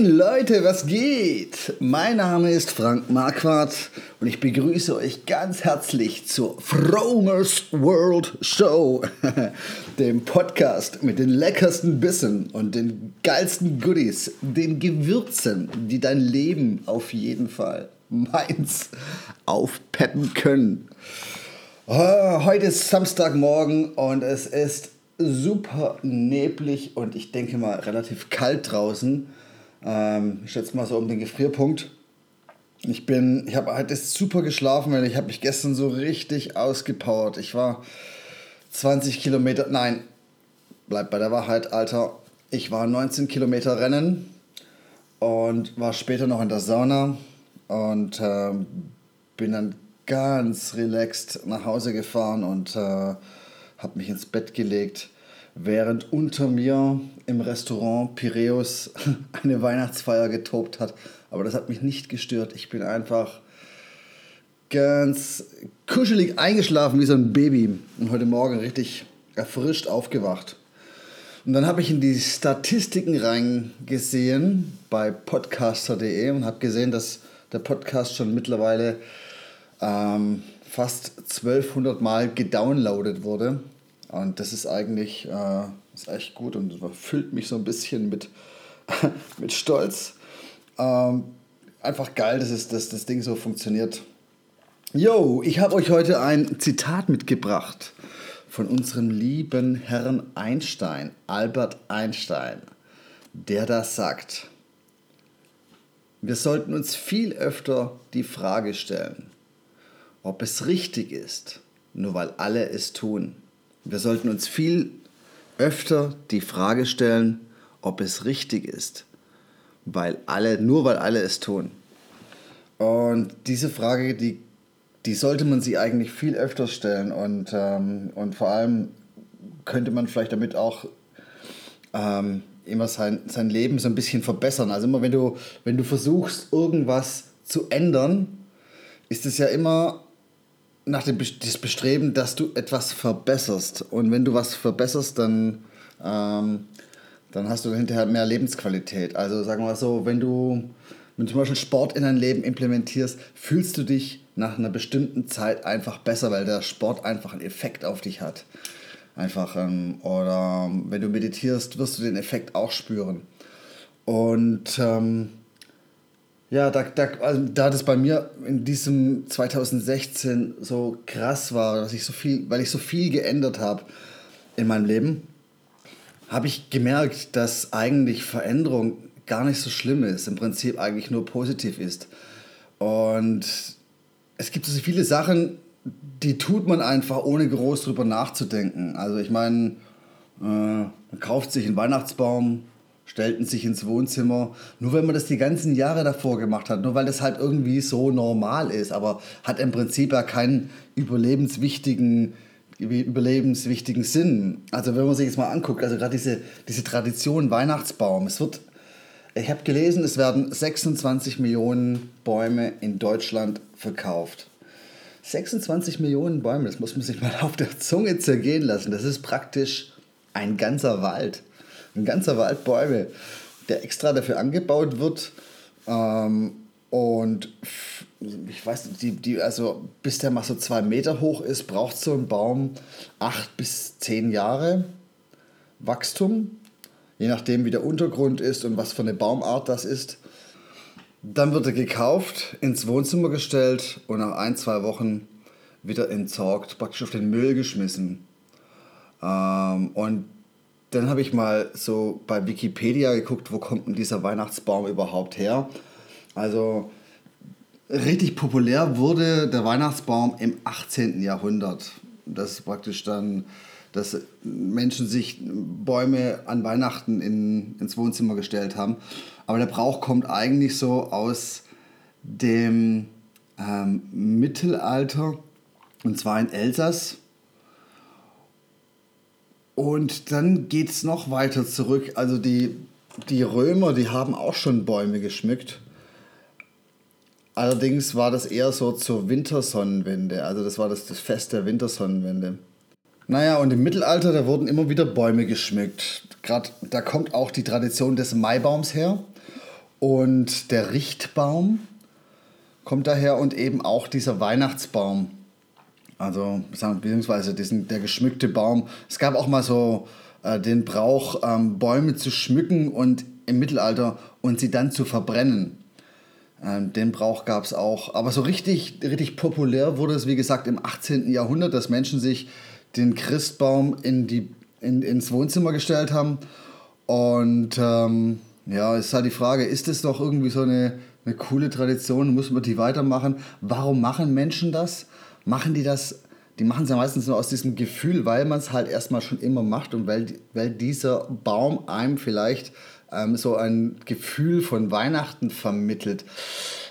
Moin Leute, was geht? Mein Name ist Frank Marquardt und ich begrüße euch ganz herzlich zur Fromers World Show, dem Podcast mit den leckersten Bissen und den geilsten Goodies, den Gewürzen, die dein Leben auf jeden Fall meins aufpeppen können. Oh, heute ist Samstagmorgen und es ist super neblig und ich denke mal relativ kalt draußen. Ähm, ich schätze mal so um den Gefrierpunkt. Ich bin, ich habe heute super geschlafen, weil ich habe mich gestern so richtig ausgepowert. Ich war 20 Kilometer, nein, bleib bei der Wahrheit, Alter. Ich war 19 Kilometer rennen und war später noch in der Sauna und äh, bin dann ganz relaxed nach Hause gefahren und äh, habe mich ins Bett gelegt, während unter mir im Restaurant Piräus eine Weihnachtsfeier getobt hat. Aber das hat mich nicht gestört. Ich bin einfach ganz kuschelig eingeschlafen wie so ein Baby und heute Morgen richtig erfrischt aufgewacht. Und dann habe ich in die Statistiken reingesehen bei podcaster.de und habe gesehen, dass der Podcast schon mittlerweile ähm, fast 1200 Mal gedownloadet wurde. Und das ist eigentlich äh, ist echt gut und füllt mich so ein bisschen mit, mit Stolz. Ähm, einfach geil, dass, es, dass das Ding so funktioniert. Yo, ich habe euch heute ein Zitat mitgebracht von unserem lieben Herrn Einstein, Albert Einstein, der das sagt. Wir sollten uns viel öfter die Frage stellen, ob es richtig ist, nur weil alle es tun. Wir sollten uns viel öfter die Frage stellen, ob es richtig ist, weil alle, nur weil alle es tun. Und diese Frage, die, die sollte man sich eigentlich viel öfter stellen und, ähm, und vor allem könnte man vielleicht damit auch ähm, immer sein, sein Leben so ein bisschen verbessern. Also immer wenn du, wenn du versuchst, irgendwas zu ändern, ist es ja immer nach dem das Bestreben, dass du etwas verbesserst. Und wenn du was verbesserst, dann, ähm, dann hast du hinterher mehr Lebensqualität. Also sagen wir mal so, wenn du, wenn du zum Beispiel Sport in dein Leben implementierst, fühlst du dich nach einer bestimmten Zeit einfach besser, weil der Sport einfach einen Effekt auf dich hat. Einfach, ähm, oder wenn du meditierst, wirst du den Effekt auch spüren. Und ähm, ja, da, da, also da das bei mir in diesem 2016 so krass war, dass ich so viel, weil ich so viel geändert habe in meinem Leben, habe ich gemerkt, dass eigentlich Veränderung gar nicht so schlimm ist, im Prinzip eigentlich nur positiv ist. Und es gibt so viele Sachen, die tut man einfach, ohne groß drüber nachzudenken. Also ich meine, äh, man kauft sich einen Weihnachtsbaum, stellten sich ins Wohnzimmer. Nur wenn man das die ganzen Jahre davor gemacht hat, nur weil das halt irgendwie so normal ist, aber hat im Prinzip ja keinen überlebenswichtigen, überlebenswichtigen Sinn. Also wenn man sich jetzt mal anguckt, also gerade diese, diese Tradition Weihnachtsbaum, es wird, ich habe gelesen, es werden 26 Millionen Bäume in Deutschland verkauft. 26 Millionen Bäume, das muss man sich mal auf der Zunge zergehen lassen. Das ist praktisch ein ganzer Wald ein ganzer Wald Bäume, der extra dafür angebaut wird. Ähm, und ich weiß die, die, also bis der mal so zwei Meter hoch ist, braucht so ein Baum acht bis zehn Jahre Wachstum, je nachdem wie der Untergrund ist und was für eine Baumart das ist. Dann wird er gekauft, ins Wohnzimmer gestellt und nach ein, zwei Wochen wieder entsorgt, praktisch auf den Müll geschmissen. Ähm, und dann habe ich mal so bei Wikipedia geguckt, wo kommt denn dieser Weihnachtsbaum überhaupt her. Also richtig populär wurde der Weihnachtsbaum im 18. Jahrhundert. Das ist praktisch dann dass Menschen sich Bäume an Weihnachten in, ins Wohnzimmer gestellt haben. Aber der Brauch kommt eigentlich so aus dem ähm, Mittelalter und zwar in Elsass. Und dann geht es noch weiter zurück. Also die, die Römer, die haben auch schon Bäume geschmückt. Allerdings war das eher so zur Wintersonnenwende. Also das war das, das Fest der Wintersonnenwende. Naja, und im Mittelalter, da wurden immer wieder Bäume geschmückt. Gerade da kommt auch die Tradition des Maibaums her. Und der Richtbaum kommt daher und eben auch dieser Weihnachtsbaum. Also, beziehungsweise diesen, der geschmückte Baum. Es gab auch mal so äh, den Brauch, ähm, Bäume zu schmücken und im Mittelalter und sie dann zu verbrennen. Ähm, den Brauch gab es auch. Aber so richtig, richtig populär wurde es, wie gesagt, im 18. Jahrhundert, dass Menschen sich den Christbaum in die, in, ins Wohnzimmer gestellt haben. Und ähm, ja, ist halt die Frage, ist das doch irgendwie so eine, eine coole Tradition? Muss man die weitermachen? Warum machen Menschen das? Machen die das? Die machen es ja meistens nur aus diesem Gefühl, weil man es halt erstmal schon immer macht und weil, weil dieser Baum einem vielleicht ähm, so ein Gefühl von Weihnachten vermittelt.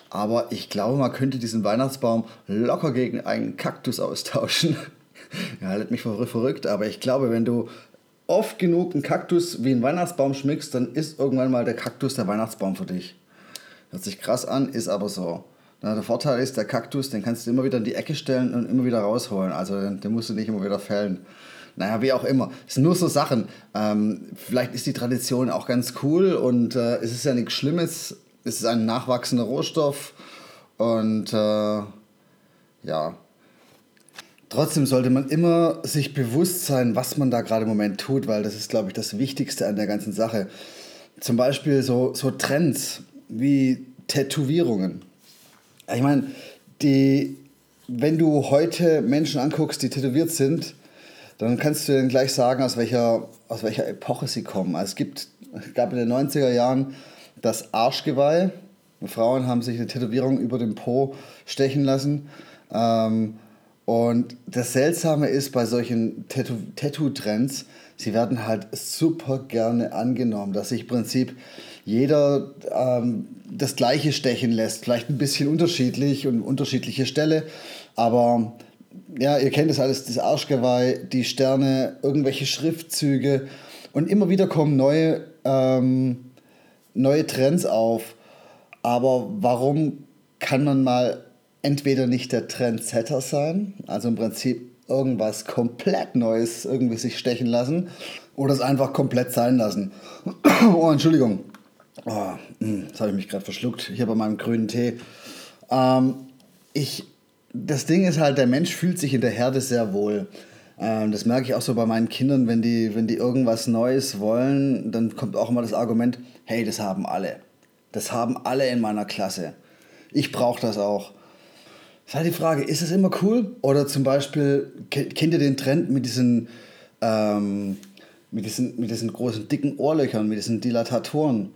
Aber ich glaube, man könnte diesen Weihnachtsbaum locker gegen einen Kaktus austauschen. ja, haltet mich für verrückt, aber ich glaube, wenn du oft genug einen Kaktus wie einen Weihnachtsbaum schmückst, dann ist irgendwann mal der Kaktus der Weihnachtsbaum für dich. Hört sich krass an, ist aber so. Na, der Vorteil ist, der Kaktus, den kannst du immer wieder in die Ecke stellen und immer wieder rausholen. Also den, den musst du nicht immer wieder fällen. Naja, wie auch immer. Es sind nur so Sachen. Ähm, vielleicht ist die Tradition auch ganz cool und äh, es ist ja nichts Schlimmes. Es ist ein nachwachsender Rohstoff und äh, ja. Trotzdem sollte man immer sich bewusst sein, was man da gerade im Moment tut, weil das ist, glaube ich, das Wichtigste an der ganzen Sache. Zum Beispiel so, so Trends wie Tätowierungen. Ich meine, die, wenn du heute Menschen anguckst, die tätowiert sind, dann kannst du denen gleich sagen, aus welcher, aus welcher Epoche sie kommen. Also es, gibt, gab in den 90er Jahren das Arschgeweih. Frauen haben sich eine Tätowierung über den Po stechen lassen. Ähm, und das Seltsame ist bei solchen Tattoo-Trends, sie werden halt super gerne angenommen, dass sich im Prinzip jeder ähm, das Gleiche stechen lässt. Vielleicht ein bisschen unterschiedlich und unterschiedliche Stelle, aber ja, ihr kennt es alles, das Arschgeweih, die Sterne, irgendwelche Schriftzüge und immer wieder kommen neue, ähm, neue Trends auf. Aber warum kann man mal entweder nicht der Trendsetter sein, also im Prinzip irgendwas komplett Neues irgendwie sich stechen lassen oder es einfach komplett sein lassen? oh, Entschuldigung. Oh, das habe ich mich gerade verschluckt. Hier bei meinem grünen Tee. Ähm, ich das Ding ist halt, der Mensch fühlt sich in der Herde sehr wohl. Ähm, das merke ich auch so bei meinen Kindern, wenn die, wenn die irgendwas Neues wollen, dann kommt auch immer das Argument, hey, das haben alle. Das haben alle in meiner Klasse. Ich brauche das auch. Das ist halt die Frage, ist es immer cool? Oder zum Beispiel, kennt ihr den Trend mit diesen, ähm, mit diesen, mit diesen großen dicken Ohrlöchern, mit diesen Dilatatoren?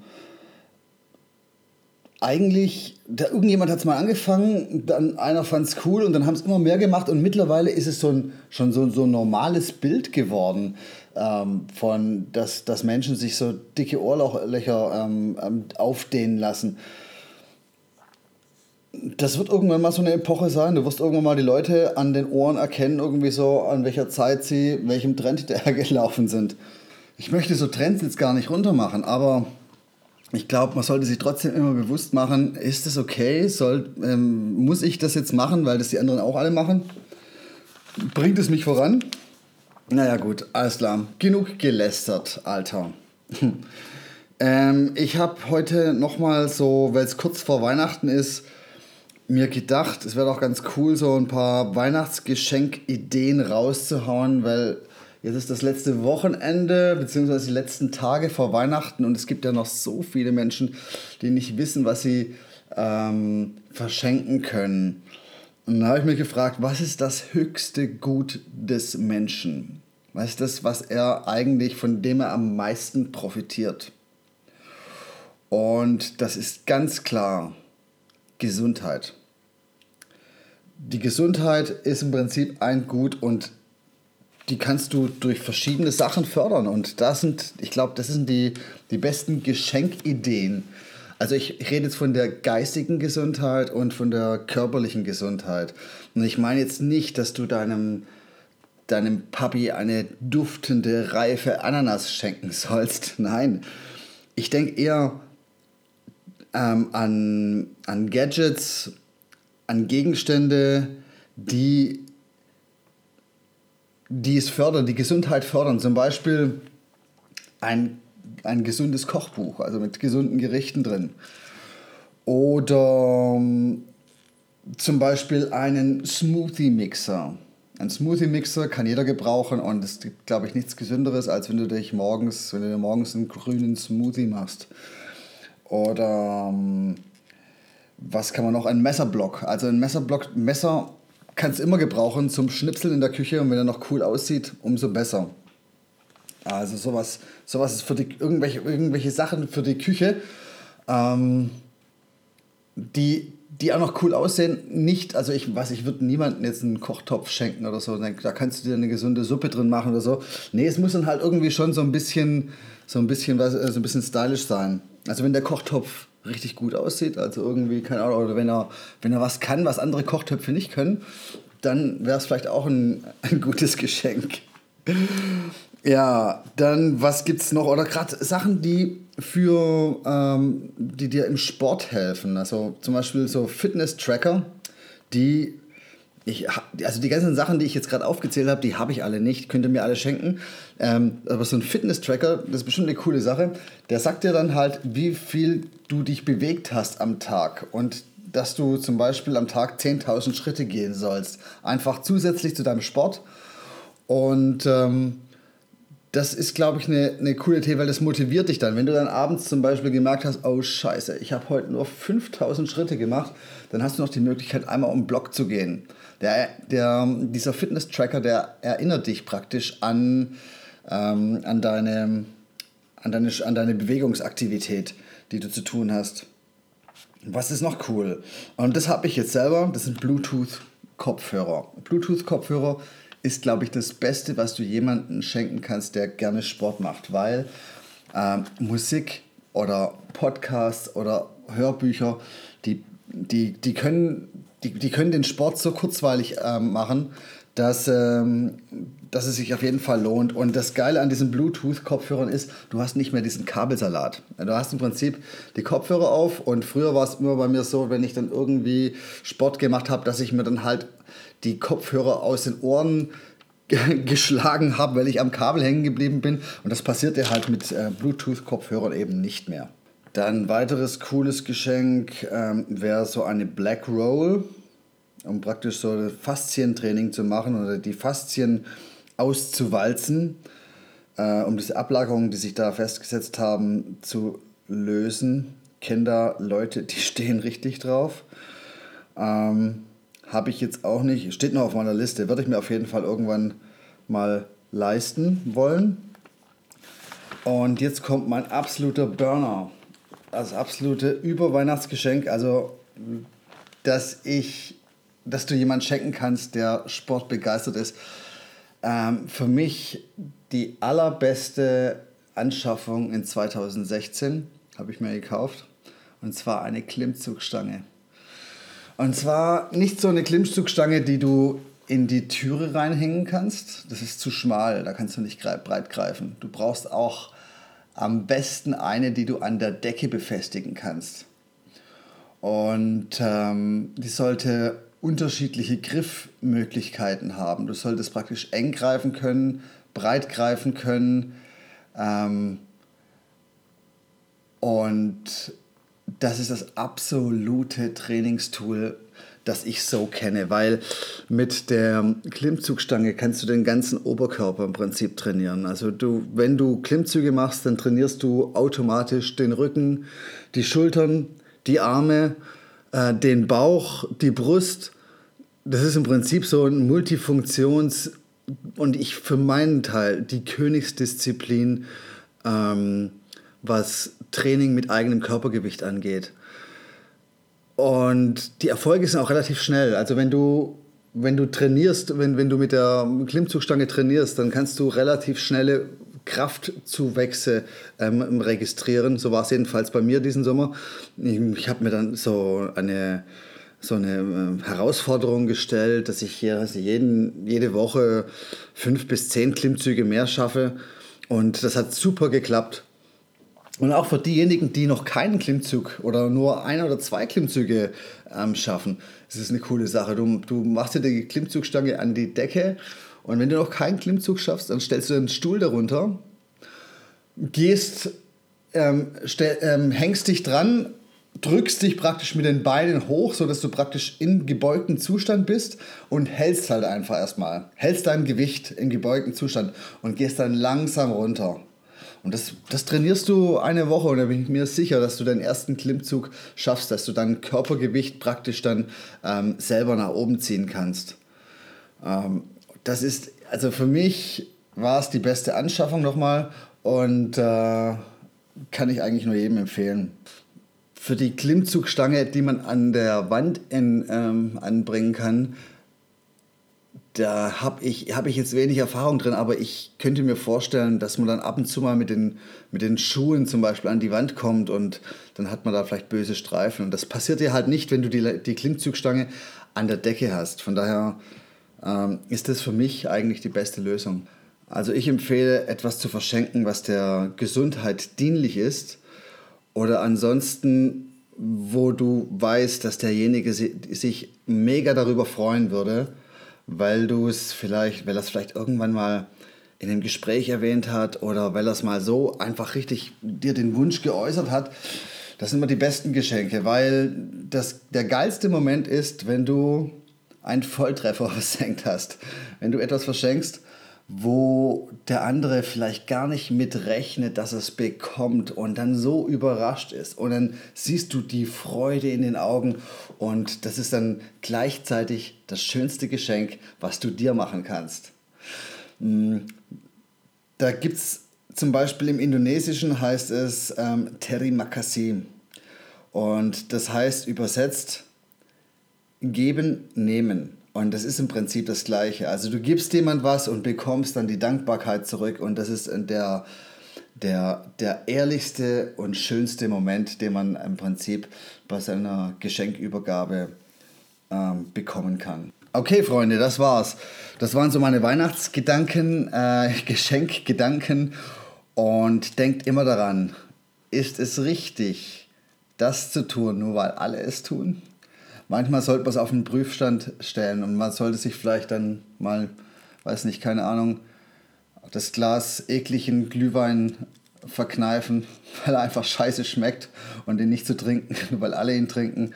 Eigentlich, da, irgendjemand hat es mal angefangen, dann einer fand es cool und dann haben es immer mehr gemacht und mittlerweile ist es so ein, schon so, so ein normales Bild geworden, ähm, von, dass, dass Menschen sich so dicke Ohrlöcher ähm, ähm, aufdehnen lassen. Das wird irgendwann mal so eine Epoche sein. Du wirst irgendwann mal die Leute an den Ohren erkennen, irgendwie so, an welcher Zeit sie welchem Trend hinterhergelaufen sind. Ich möchte so Trends jetzt gar nicht runtermachen, aber ich glaube, man sollte sich trotzdem immer bewusst machen, ist das okay? Soll, ähm, muss ich das jetzt machen, weil das die anderen auch alle machen? Bringt es mich voran? Naja gut, alles klar. Genug gelästert, Alter. ähm, ich habe heute nochmal so, weil es kurz vor Weihnachten ist, mir gedacht, es wäre doch ganz cool, so ein paar Weihnachtsgeschenkideen rauszuhauen, weil Jetzt ist das letzte Wochenende, beziehungsweise die letzten Tage vor Weihnachten und es gibt ja noch so viele Menschen, die nicht wissen, was sie ähm, verschenken können. Und da habe ich mich gefragt, was ist das höchste Gut des Menschen? Was ist das, was er eigentlich, von dem er am meisten profitiert? Und das ist ganz klar Gesundheit. Die Gesundheit ist im Prinzip ein Gut und die kannst du durch verschiedene Sachen fördern. Und das sind, ich glaube, das sind die, die besten Geschenkideen. Also ich, rede jetzt von der geistigen Gesundheit und von der körperlichen Gesundheit. Und ich meine jetzt nicht, dass du deinem, deinem Papi eine duftende, reife Ananas schenken sollst. Nein, ich denke eher ähm, an, an Gadgets, an Gegenstände, die die es fördern, die Gesundheit fördern. Zum Beispiel ein, ein gesundes Kochbuch, also mit gesunden Gerichten drin. Oder ähm, zum Beispiel einen Smoothie-Mixer. Ein Smoothie-Mixer kann jeder gebrauchen und es gibt, glaube ich, nichts Gesünderes, als wenn du dich morgens, wenn du dir morgens einen grünen Smoothie machst. Oder ähm, was kann man noch? Ein Messerblock. Also ein Messerblock, Messer kannst immer gebrauchen zum Schnipseln in der Küche und wenn er noch cool aussieht, umso besser. Also sowas, sowas ist für die, irgendwelche, irgendwelche Sachen für die Küche, ähm, die, die auch noch cool aussehen. Nicht, also ich weiß, ich würde niemandem jetzt einen Kochtopf schenken oder so. Da kannst du dir eine gesunde Suppe drin machen oder so. Nee, es muss dann halt irgendwie schon so ein bisschen, so ein bisschen, was, so ein bisschen stylisch sein. Also wenn der Kochtopf richtig gut aussieht, also irgendwie, keine Ahnung, oder wenn er, wenn er was kann, was andere Kochtöpfe nicht können, dann wäre es vielleicht auch ein, ein gutes Geschenk. Ja, dann was gibt's noch? Oder gerade Sachen, die für ähm, die dir im Sport helfen. Also zum Beispiel so Fitness-Tracker, die ich, also die ganzen Sachen, die ich jetzt gerade aufgezählt habe, die habe ich alle nicht, könnt ihr mir alle schenken. Ähm, aber so ein Fitness-Tracker, das ist bestimmt eine coole Sache. Der sagt dir dann halt, wie viel du dich bewegt hast am Tag und dass du zum Beispiel am Tag 10.000 Schritte gehen sollst. Einfach zusätzlich zu deinem Sport. Und ähm, das ist, glaube ich, eine, eine coole Idee, weil das motiviert dich dann. Wenn du dann abends zum Beispiel gemerkt hast, oh scheiße, ich habe heute nur 5000 Schritte gemacht, dann hast du noch die Möglichkeit, einmal um den Block zu gehen. Der, der, dieser Fitness-Tracker, der erinnert dich praktisch an, ähm, an, deine, an, deine, an deine Bewegungsaktivität, die du zu tun hast. Was ist noch cool? Und das habe ich jetzt selber, das sind Bluetooth-Kopfhörer. Bluetooth-Kopfhörer ist, glaube ich, das Beste, was du jemandem schenken kannst, der gerne Sport macht, weil ähm, Musik oder Podcasts oder Hörbücher, die, die, die können die, die können den Sport so kurzweilig ähm, machen, dass, ähm, dass es sich auf jeden Fall lohnt. Und das Geile an diesen Bluetooth-Kopfhörern ist, du hast nicht mehr diesen Kabelsalat. Du hast im Prinzip die Kopfhörer auf und früher war es immer bei mir so, wenn ich dann irgendwie Sport gemacht habe, dass ich mir dann halt die Kopfhörer aus den Ohren geschlagen habe, weil ich am Kabel hängen geblieben bin. Und das passierte halt mit äh, Bluetooth-Kopfhörern eben nicht mehr. Dann weiteres cooles Geschenk ähm, wäre so eine Black Roll, um praktisch so ein Faszientraining zu machen oder die Faszien auszuwalzen, äh, um diese Ablagerungen, die sich da festgesetzt haben, zu lösen. Kinder, Leute, die stehen richtig drauf. Ähm, Habe ich jetzt auch nicht, steht noch auf meiner Liste, würde ich mir auf jeden Fall irgendwann mal leisten wollen. Und jetzt kommt mein absoluter Burner das absolute Überweihnachtsgeschenk. Also, dass ich, dass du jemand schenken kannst, der sportbegeistert ist. Ähm, für mich die allerbeste Anschaffung in 2016 habe ich mir gekauft. Und zwar eine Klimmzugstange. Und zwar nicht so eine Klimmzugstange, die du in die Türe reinhängen kannst. Das ist zu schmal, da kannst du nicht breit greifen. Du brauchst auch am besten eine, die du an der Decke befestigen kannst. Und ähm, die sollte unterschiedliche Griffmöglichkeiten haben. Du solltest praktisch eng greifen können, breit greifen können. Ähm, und das ist das absolute Trainingstool, das ich so kenne, weil mit der Klimmzugstange kannst du den ganzen Oberkörper im Prinzip trainieren. Also du, wenn du Klimmzüge machst, dann trainierst du automatisch den Rücken, die Schultern, die Arme, äh, den Bauch, die Brust. Das ist im Prinzip so ein Multifunktions- und ich für meinen Teil die Königsdisziplin, ähm, was Training mit eigenem Körpergewicht angeht. Und die Erfolge sind auch relativ schnell. Also wenn du wenn du trainierst, wenn, wenn du mit der Klimmzugstange trainierst, dann kannst du relativ schnelle Kraftzuwächse ähm, registrieren. So war es jedenfalls bei mir diesen Sommer. Ich, ich habe mir dann so eine, so eine äh, Herausforderung gestellt, dass ich hier also jeden, jede Woche fünf bis zehn Klimmzüge mehr schaffe. Und das hat super geklappt. Und auch für diejenigen, die noch keinen Klimmzug oder nur ein oder zwei Klimmzüge ähm, schaffen, ist es eine coole Sache. Du, du machst dir die Klimmzugstange an die Decke und wenn du noch keinen Klimmzug schaffst, dann stellst du einen Stuhl darunter, gehst, ähm, stell, ähm, hängst dich dran, drückst dich praktisch mit den Beinen hoch, sodass du praktisch in gebeugten Zustand bist und hältst halt einfach erstmal. Hältst dein Gewicht in gebeugten Zustand und gehst dann langsam runter. Und das, das trainierst du eine Woche und da bin ich mir sicher, dass du deinen ersten Klimmzug schaffst, dass du dein Körpergewicht praktisch dann ähm, selber nach oben ziehen kannst. Ähm, das ist, also für mich war es die beste Anschaffung nochmal und äh, kann ich eigentlich nur jedem empfehlen. Für die Klimmzugstange, die man an der Wand in, ähm, anbringen kann, da habe ich, hab ich jetzt wenig Erfahrung drin, aber ich könnte mir vorstellen, dass man dann ab und zu mal mit den, mit den Schuhen zum Beispiel an die Wand kommt und dann hat man da vielleicht böse Streifen. Und das passiert dir halt nicht, wenn du die, die Klimmzugstange an der Decke hast. Von daher ähm, ist das für mich eigentlich die beste Lösung. Also ich empfehle, etwas zu verschenken, was der Gesundheit dienlich ist oder ansonsten, wo du weißt, dass derjenige sich mega darüber freuen würde weil du es vielleicht, weil es vielleicht irgendwann mal in einem Gespräch erwähnt hat oder weil es mal so einfach richtig dir den Wunsch geäußert hat. Das sind immer die besten Geschenke, weil das, der geilste Moment ist, wenn du einen Volltreffer versenkt hast. Wenn du etwas verschenkst, wo der andere vielleicht gar nicht mitrechnet, dass es bekommt und dann so überrascht ist. Und dann siehst du die Freude in den Augen und das ist dann gleichzeitig das schönste Geschenk, was du dir machen kannst. Mm, da gibt es zum Beispiel im Indonesischen heißt es ähm, Terima kasih. Und das heißt übersetzt geben, nehmen. Und das ist im Prinzip das Gleiche. Also du gibst jemand was und bekommst dann die Dankbarkeit zurück. Und das ist der, der, der ehrlichste und schönste Moment, den man im Prinzip bei seiner Geschenkübergabe ähm, bekommen kann. Okay, Freunde, das war's. Das waren so meine Weihnachtsgedanken, äh, Geschenkgedanken. Und denkt immer daran, ist es richtig, das zu tun, nur weil alle es tun? Manchmal sollte man es auf den Prüfstand stellen und man sollte sich vielleicht dann mal, weiß nicht, keine Ahnung, das Glas ekligen Glühwein verkneifen, weil er einfach scheiße schmeckt und den nicht zu trinken, weil alle ihn trinken.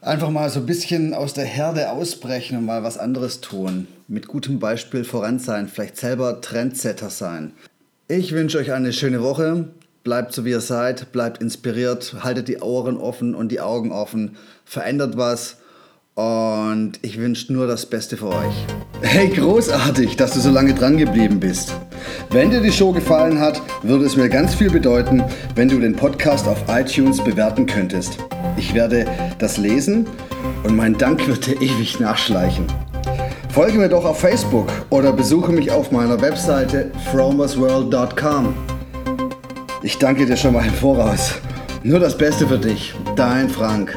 Einfach mal so ein bisschen aus der Herde ausbrechen und mal was anderes tun. Mit gutem Beispiel voran sein, vielleicht selber Trendsetter sein. Ich wünsche euch eine schöne Woche. Bleibt so wie ihr seid, bleibt inspiriert, haltet die Ohren offen und die Augen offen, verändert was und ich wünsche nur das Beste für euch. Hey, großartig, dass du so lange dran geblieben bist. Wenn dir die Show gefallen hat, würde es mir ganz viel bedeuten, wenn du den Podcast auf iTunes bewerten könntest. Ich werde das lesen und mein Dank wird dir ewig nachschleichen. Folge mir doch auf Facebook oder besuche mich auf meiner Webseite fromersworld.com. Ich danke dir schon mal im Voraus. Nur das Beste für dich, dein Frank.